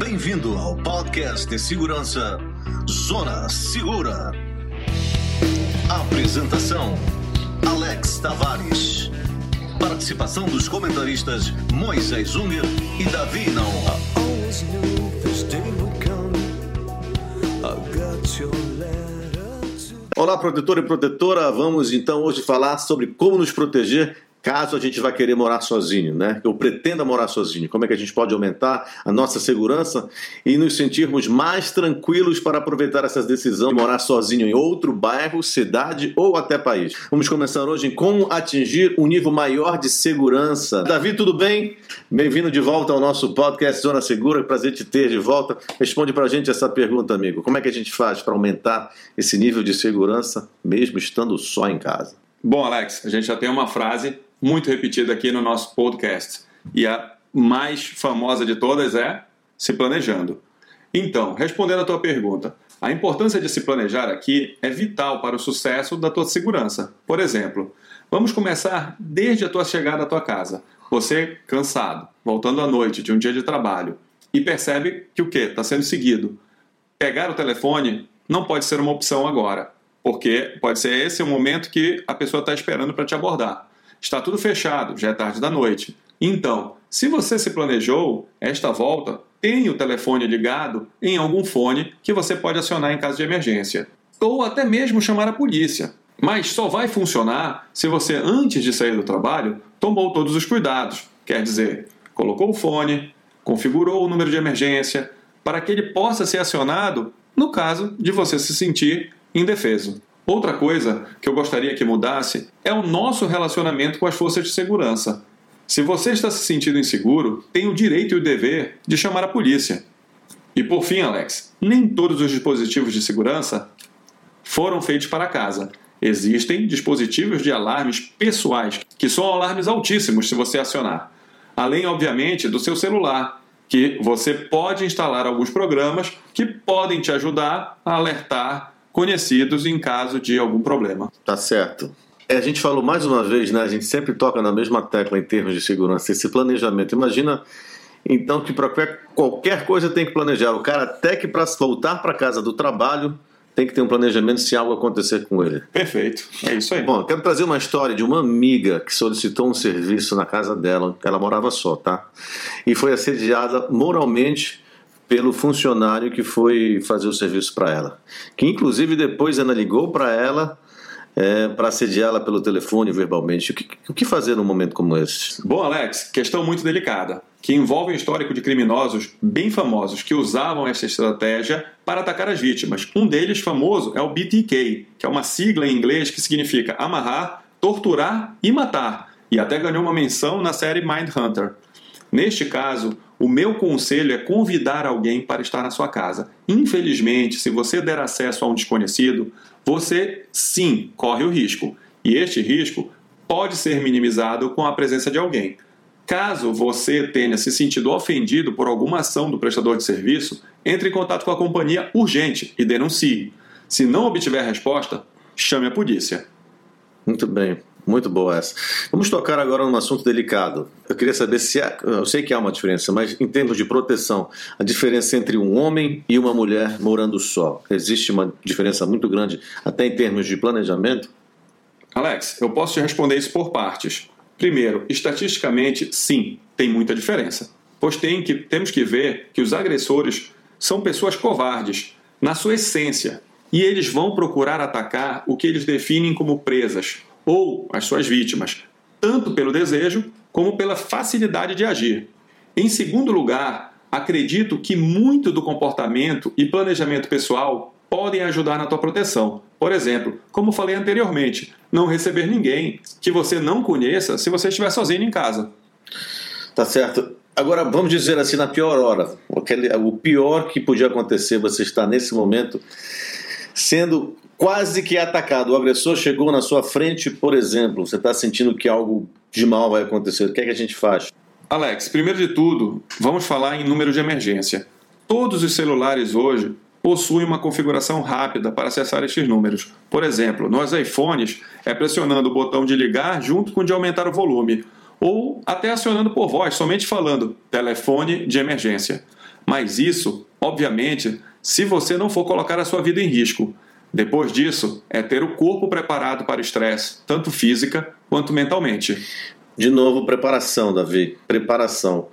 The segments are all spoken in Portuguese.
Bem-vindo ao podcast de segurança Zona Segura. Apresentação: Alex Tavares. Participação dos comentaristas Moisés Unger e Davi to Olá, protetor e protetora. Vamos então hoje falar sobre como nos proteger caso a gente vá querer morar sozinho, né? Eu pretenda morar sozinho. Como é que a gente pode aumentar a nossa segurança e nos sentirmos mais tranquilos para aproveitar essa decisão de morar sozinho em outro bairro, cidade ou até país. Vamos começar hoje em como atingir um nível maior de segurança. Davi, tudo bem? Bem-vindo de volta ao nosso podcast Zona Segura. Prazer te ter de volta. Responde pra gente essa pergunta, amigo. Como é que a gente faz para aumentar esse nível de segurança mesmo estando só em casa? Bom, Alex, a gente já tem uma frase muito repetida aqui no nosso podcast. E a mais famosa de todas é se planejando. Então, respondendo à tua pergunta, a importância de se planejar aqui é vital para o sucesso da tua segurança. Por exemplo, vamos começar desde a tua chegada à tua casa. Você cansado, voltando à noite de um dia de trabalho e percebe que o quê? Está sendo seguido. Pegar o telefone não pode ser uma opção agora, porque pode ser esse o momento que a pessoa está esperando para te abordar. Está tudo fechado, já é tarde da noite. Então, se você se planejou, esta volta tem o telefone ligado em algum fone que você pode acionar em caso de emergência. Ou até mesmo chamar a polícia. Mas só vai funcionar se você, antes de sair do trabalho, tomou todos os cuidados. Quer dizer, colocou o fone, configurou o número de emergência, para que ele possa ser acionado no caso de você se sentir indefeso. Outra coisa que eu gostaria que mudasse é o nosso relacionamento com as forças de segurança. Se você está se sentindo inseguro, tem o direito e o dever de chamar a polícia. E por fim, Alex, nem todos os dispositivos de segurança foram feitos para casa. Existem dispositivos de alarmes pessoais, que são alarmes altíssimos se você acionar. Além, obviamente, do seu celular, que você pode instalar alguns programas que podem te ajudar a alertar conhecidos em caso de algum problema. Tá certo. É, a gente falou mais uma vez, né? A gente sempre toca na mesma tecla em termos de segurança, esse planejamento. Imagina então que para qualquer, qualquer coisa tem que planejar. O cara até que para voltar para casa do trabalho tem que ter um planejamento se algo acontecer com ele. Perfeito, é isso aí. Bom, quero trazer uma história de uma amiga que solicitou um serviço na casa dela. Ela morava só, tá? E foi assediada moralmente pelo funcionário que foi fazer o serviço para ela. Que inclusive depois ela ligou para ela é, para assediá-la pelo telefone verbalmente. O que, o que fazer num momento como esse? Bom, Alex, questão muito delicada, que envolve um histórico de criminosos bem famosos que usavam essa estratégia para atacar as vítimas. Um deles famoso é o BTK, que é uma sigla em inglês que significa amarrar, torturar e matar, e até ganhou uma menção na série Mindhunter. Neste caso, o meu conselho é convidar alguém para estar na sua casa. Infelizmente, se você der acesso a um desconhecido, você sim corre o risco. E este risco pode ser minimizado com a presença de alguém. Caso você tenha se sentido ofendido por alguma ação do prestador de serviço, entre em contato com a companhia urgente e denuncie. Se não obtiver resposta, chame a polícia. Muito bem. Muito boa essa. Vamos tocar agora num assunto delicado. Eu queria saber se há, eu sei que há uma diferença, mas em termos de proteção, a diferença entre um homem e uma mulher morando só, existe uma diferença muito grande, até em termos de planejamento? Alex, eu posso te responder isso por partes. Primeiro, estatisticamente, sim, tem muita diferença. Pois tem que, temos que ver que os agressores são pessoas covardes, na sua essência, e eles vão procurar atacar o que eles definem como presas, ou as suas vítimas, tanto pelo desejo como pela facilidade de agir. Em segundo lugar, acredito que muito do comportamento e planejamento pessoal podem ajudar na tua proteção. Por exemplo, como falei anteriormente, não receber ninguém que você não conheça se você estiver sozinho em casa. Tá certo. Agora, vamos dizer assim, na pior hora, o pior que podia acontecer, você está nesse momento sendo quase que atacado. O agressor chegou na sua frente, por exemplo, você está sentindo que algo de mal vai acontecer. O que é que a gente faz? Alex, primeiro de tudo, vamos falar em número de emergência. Todos os celulares hoje possuem uma configuração rápida para acessar estes números. Por exemplo, nos iPhones é pressionando o botão de ligar junto com o de aumentar o volume, ou até acionando por voz, somente falando telefone de emergência. Mas isso, obviamente, se você não for colocar a sua vida em risco. Depois disso, é ter o corpo preparado para o estresse, tanto física quanto mentalmente. De novo, preparação, Davi. Preparação.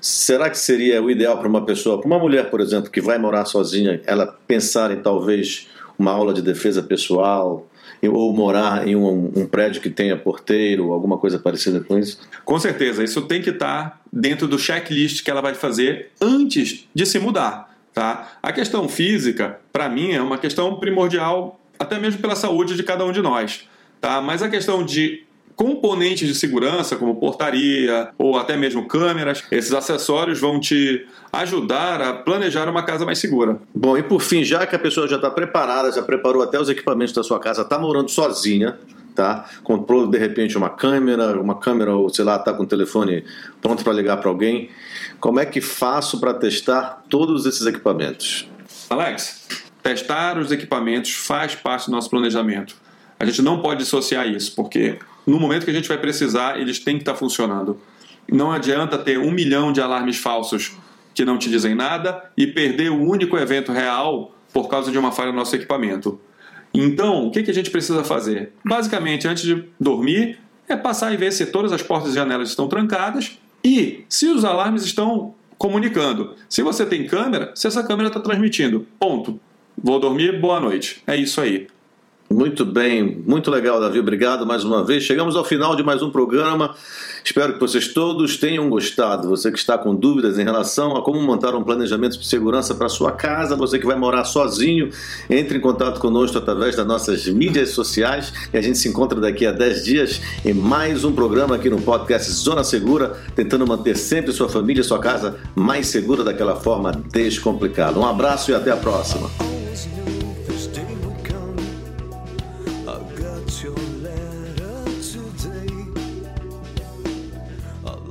Será que seria o ideal para uma pessoa, para uma mulher, por exemplo, que vai morar sozinha, ela pensar em talvez uma aula de defesa pessoal, ou morar em um, um, prédio que tenha porteiro, alguma coisa parecida com isso? Com certeza, isso tem que estar dentro do checklist que ela vai fazer antes de se mudar. Tá? A questão física, para mim, é uma questão primordial, até mesmo pela saúde de cada um de nós. Tá? Mas a questão de componentes de segurança, como portaria ou até mesmo câmeras, esses acessórios vão te ajudar a planejar uma casa mais segura. Bom, e por fim, já que a pessoa já está preparada, já preparou até os equipamentos da sua casa, está morando sozinha, tá? Comprou de repente uma câmera, uma câmera ou sei lá, está com o telefone pronto para ligar para alguém. Como é que faço para testar todos esses equipamentos? Alex, testar os equipamentos faz parte do nosso planejamento. A gente não pode dissociar isso, porque no momento que a gente vai precisar, eles têm que estar funcionando. Não adianta ter um milhão de alarmes falsos que não te dizem nada e perder o único evento real por causa de uma falha no nosso equipamento. Então, o que, a gente precisa fazer? Basicamente, antes de dormir, é passar e ver se todas as portas e janelas estão trancadas e se os alarmes estão comunicando. Se você tem câmera, se essa câmera está transmitindo. Ponto. Vou dormir, boa noite. É isso aí. Muito bem, muito legal, Davi. Obrigado mais uma vez. Chegamos ao final de mais um programa. Espero que vocês todos tenham gostado. Você que está com dúvidas em relação a como montar um planejamento de segurança para sua casa, você que vai morar sozinho, entre em contato conosco através das nossas mídias sociais e a gente se encontra daqui a 10 dias em mais um programa aqui no podcast Zona Segura, tentando manter sempre sua família e sua casa mais segura daquela forma descomplicada. Um abraço e até a próxima.